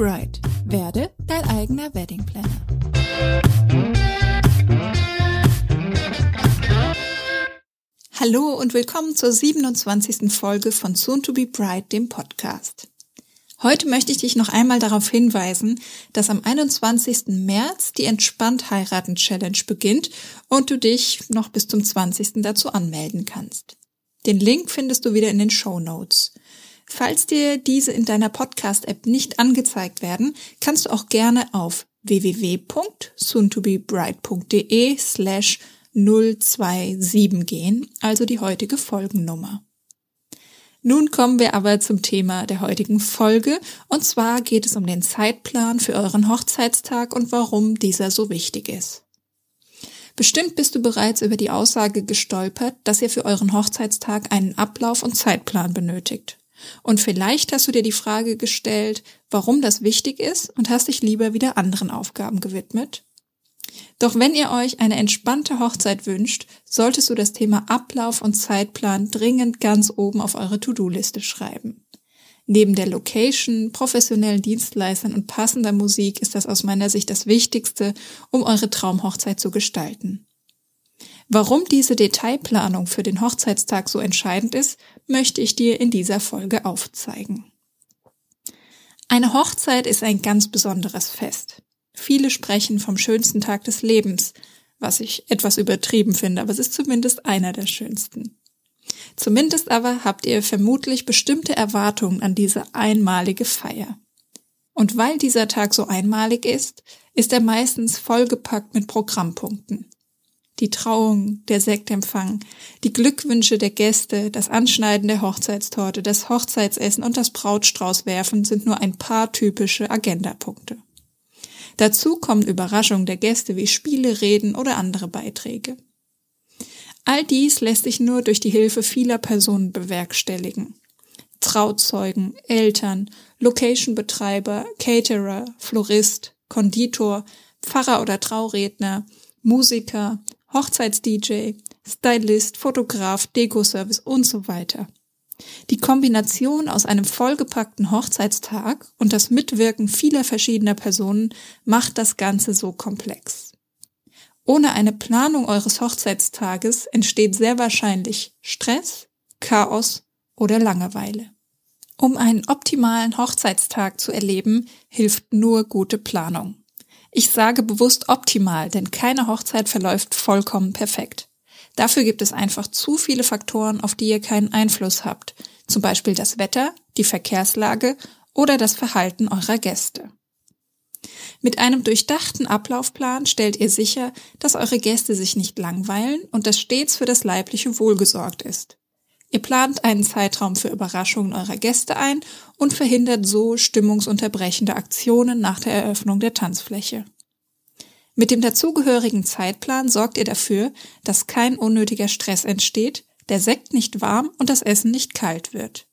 Bride. Werde dein eigener Wedding Planner. Hallo und willkommen zur 27. Folge von Soon to be Bride, dem Podcast. Heute möchte ich dich noch einmal darauf hinweisen, dass am 21. März die Entspannt heiraten Challenge beginnt und du dich noch bis zum 20. dazu anmelden kannst. Den Link findest du wieder in den Show Notes. Falls dir diese in deiner Podcast-App nicht angezeigt werden, kannst du auch gerne auf www.soontobebride.de slash 027 gehen, also die heutige Folgennummer. Nun kommen wir aber zum Thema der heutigen Folge, und zwar geht es um den Zeitplan für euren Hochzeitstag und warum dieser so wichtig ist. Bestimmt bist du bereits über die Aussage gestolpert, dass ihr für euren Hochzeitstag einen Ablauf und Zeitplan benötigt. Und vielleicht hast du dir die Frage gestellt, warum das wichtig ist und hast dich lieber wieder anderen Aufgaben gewidmet. Doch wenn ihr euch eine entspannte Hochzeit wünscht, solltest du das Thema Ablauf und Zeitplan dringend ganz oben auf eure To-Do-Liste schreiben. Neben der Location, professionellen Dienstleistern und passender Musik ist das aus meiner Sicht das Wichtigste, um eure Traumhochzeit zu gestalten. Warum diese Detailplanung für den Hochzeitstag so entscheidend ist, möchte ich dir in dieser Folge aufzeigen. Eine Hochzeit ist ein ganz besonderes Fest. Viele sprechen vom schönsten Tag des Lebens, was ich etwas übertrieben finde, aber es ist zumindest einer der schönsten. Zumindest aber habt ihr vermutlich bestimmte Erwartungen an diese einmalige Feier. Und weil dieser Tag so einmalig ist, ist er meistens vollgepackt mit Programmpunkten die Trauung, der Sektempfang, die Glückwünsche der Gäste, das Anschneiden der Hochzeitstorte, das Hochzeitsessen und das Brautstraußwerfen sind nur ein paar typische Agendapunkte. Dazu kommen Überraschungen der Gäste wie Spiele, Reden oder andere Beiträge. All dies lässt sich nur durch die Hilfe vieler Personen bewerkstelligen. Trauzeugen, Eltern, Locationbetreiber, Caterer, Florist, Konditor, Pfarrer oder Trauredner, Musiker, Hochzeits-DJ, Stylist, Fotograf, Dekoservice und so weiter. Die Kombination aus einem vollgepackten Hochzeitstag und das Mitwirken vieler verschiedener Personen macht das Ganze so komplex. Ohne eine Planung eures Hochzeitstages entsteht sehr wahrscheinlich Stress, Chaos oder Langeweile. Um einen optimalen Hochzeitstag zu erleben, hilft nur gute Planung. Ich sage bewusst optimal, denn keine Hochzeit verläuft vollkommen perfekt. Dafür gibt es einfach zu viele Faktoren, auf die ihr keinen Einfluss habt, zum Beispiel das Wetter, die Verkehrslage oder das Verhalten eurer Gäste. Mit einem durchdachten Ablaufplan stellt ihr sicher, dass eure Gäste sich nicht langweilen und dass stets für das leibliche Wohl gesorgt ist. Ihr plant einen Zeitraum für Überraschungen eurer Gäste ein und verhindert so stimmungsunterbrechende Aktionen nach der Eröffnung der Tanzfläche. Mit dem dazugehörigen Zeitplan sorgt ihr dafür, dass kein unnötiger Stress entsteht, der Sekt nicht warm und das Essen nicht kalt wird.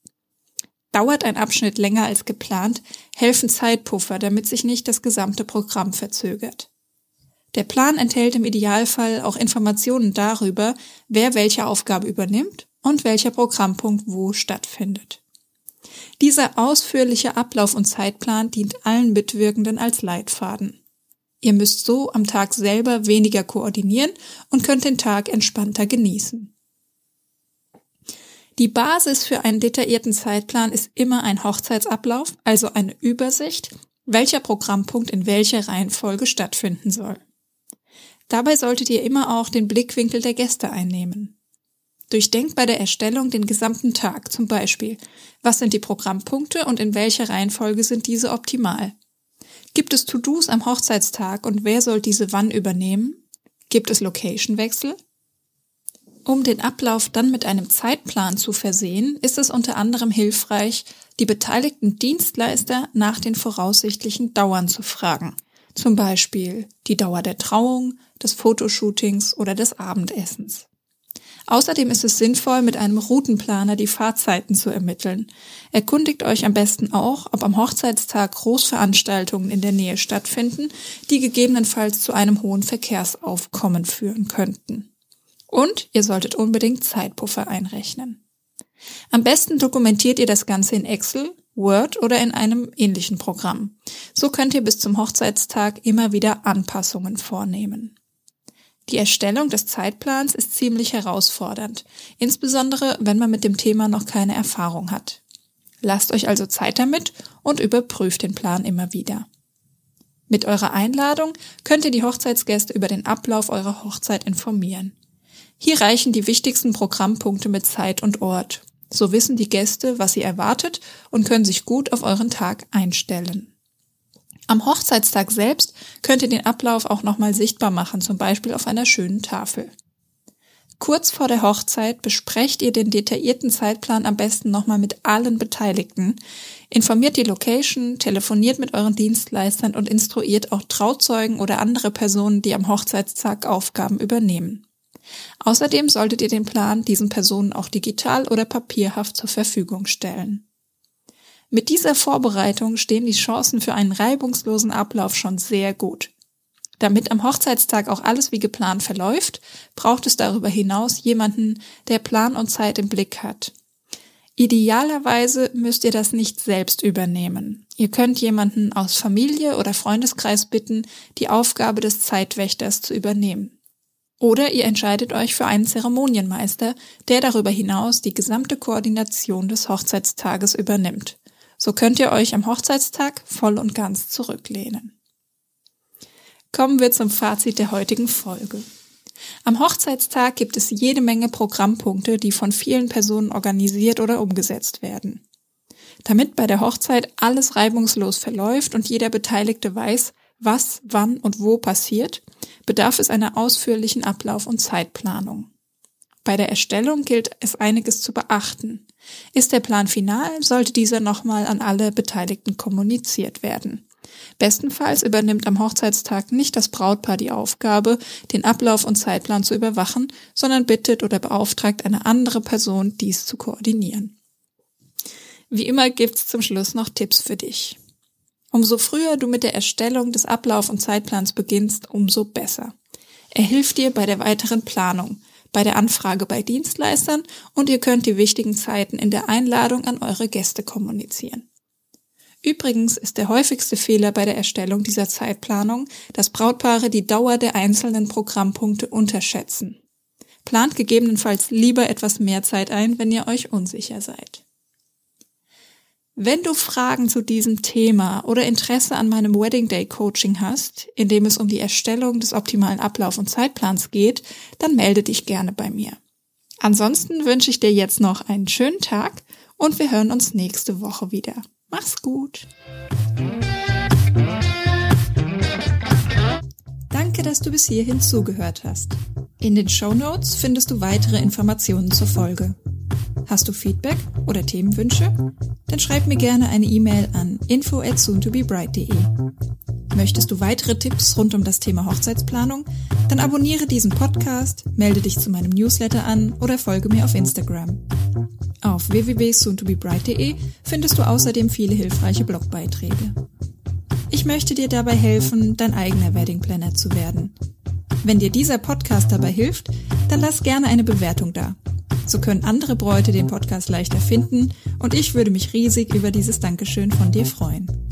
Dauert ein Abschnitt länger als geplant, helfen Zeitpuffer, damit sich nicht das gesamte Programm verzögert. Der Plan enthält im Idealfall auch Informationen darüber, wer welche Aufgabe übernimmt und welcher Programmpunkt wo stattfindet. Dieser ausführliche Ablauf und Zeitplan dient allen Mitwirkenden als Leitfaden. Ihr müsst so am Tag selber weniger koordinieren und könnt den Tag entspannter genießen. Die Basis für einen detaillierten Zeitplan ist immer ein Hochzeitsablauf, also eine Übersicht, welcher Programmpunkt in welcher Reihenfolge stattfinden soll. Dabei solltet ihr immer auch den Blickwinkel der Gäste einnehmen. Durchdenkt bei der Erstellung den gesamten Tag, zum Beispiel, was sind die Programmpunkte und in welcher Reihenfolge sind diese optimal? Gibt es To-Dos am Hochzeitstag und wer soll diese wann übernehmen? Gibt es Location-Wechsel? Um den Ablauf dann mit einem Zeitplan zu versehen, ist es unter anderem hilfreich, die beteiligten Dienstleister nach den voraussichtlichen Dauern zu fragen. Zum Beispiel die Dauer der Trauung, des Fotoshootings oder des Abendessens. Außerdem ist es sinnvoll, mit einem Routenplaner die Fahrzeiten zu ermitteln. Erkundigt euch am besten auch, ob am Hochzeitstag Großveranstaltungen in der Nähe stattfinden, die gegebenenfalls zu einem hohen Verkehrsaufkommen führen könnten. Und ihr solltet unbedingt Zeitpuffer einrechnen. Am besten dokumentiert ihr das Ganze in Excel, Word oder in einem ähnlichen Programm. So könnt ihr bis zum Hochzeitstag immer wieder Anpassungen vornehmen. Die Erstellung des Zeitplans ist ziemlich herausfordernd, insbesondere wenn man mit dem Thema noch keine Erfahrung hat. Lasst euch also Zeit damit und überprüft den Plan immer wieder. Mit eurer Einladung könnt ihr die Hochzeitsgäste über den Ablauf eurer Hochzeit informieren. Hier reichen die wichtigsten Programmpunkte mit Zeit und Ort. So wissen die Gäste, was sie erwartet und können sich gut auf euren Tag einstellen. Am Hochzeitstag selbst könnt ihr den Ablauf auch nochmal sichtbar machen, zum Beispiel auf einer schönen Tafel. Kurz vor der Hochzeit besprecht ihr den detaillierten Zeitplan am besten nochmal mit allen Beteiligten, informiert die Location, telefoniert mit euren Dienstleistern und instruiert auch Trauzeugen oder andere Personen, die am Hochzeitstag Aufgaben übernehmen. Außerdem solltet ihr den Plan diesen Personen auch digital oder papierhaft zur Verfügung stellen. Mit dieser Vorbereitung stehen die Chancen für einen reibungslosen Ablauf schon sehr gut. Damit am Hochzeitstag auch alles wie geplant verläuft, braucht es darüber hinaus jemanden, der Plan und Zeit im Blick hat. Idealerweise müsst ihr das nicht selbst übernehmen. Ihr könnt jemanden aus Familie oder Freundeskreis bitten, die Aufgabe des Zeitwächters zu übernehmen. Oder ihr entscheidet euch für einen Zeremonienmeister, der darüber hinaus die gesamte Koordination des Hochzeitstages übernimmt. So könnt ihr euch am Hochzeitstag voll und ganz zurücklehnen. Kommen wir zum Fazit der heutigen Folge. Am Hochzeitstag gibt es jede Menge Programmpunkte, die von vielen Personen organisiert oder umgesetzt werden. Damit bei der Hochzeit alles reibungslos verläuft und jeder Beteiligte weiß, was, wann und wo passiert, bedarf es einer ausführlichen Ablauf- und Zeitplanung. Bei der Erstellung gilt es einiges zu beachten. Ist der Plan final, sollte dieser nochmal an alle Beteiligten kommuniziert werden. Bestenfalls übernimmt am Hochzeitstag nicht das Brautpaar die Aufgabe, den Ablauf und Zeitplan zu überwachen, sondern bittet oder beauftragt eine andere Person, dies zu koordinieren. Wie immer gibt's zum Schluss noch Tipps für dich. Umso früher du mit der Erstellung des Ablauf- und Zeitplans beginnst, umso besser. Er hilft dir bei der weiteren Planung, bei der Anfrage bei Dienstleistern und ihr könnt die wichtigen Zeiten in der Einladung an eure Gäste kommunizieren. Übrigens ist der häufigste Fehler bei der Erstellung dieser Zeitplanung, dass Brautpaare die Dauer der einzelnen Programmpunkte unterschätzen. Plant gegebenenfalls lieber etwas mehr Zeit ein, wenn ihr euch unsicher seid. Wenn du Fragen zu diesem Thema oder Interesse an meinem Wedding Day Coaching hast, in dem es um die Erstellung des optimalen Ablauf- und Zeitplans geht, dann melde dich gerne bei mir. Ansonsten wünsche ich dir jetzt noch einen schönen Tag und wir hören uns nächste Woche wieder. Mach's gut! Danke, dass du bis hierhin zugehört hast. In den Show Notes findest du weitere Informationen zur Folge. Hast du Feedback oder Themenwünsche? Dann schreib mir gerne eine E-Mail an info at soontobebright.de. Möchtest du weitere Tipps rund um das Thema Hochzeitsplanung? Dann abonniere diesen Podcast, melde dich zu meinem Newsletter an oder folge mir auf Instagram. Auf www.soontobebright.de findest du außerdem viele hilfreiche Blogbeiträge. Ich möchte dir dabei helfen, dein eigener Wedding Planner zu werden. Wenn dir dieser Podcast dabei hilft, dann lass gerne eine Bewertung da. So können andere Bräute den Podcast leichter finden und ich würde mich riesig über dieses Dankeschön von dir freuen.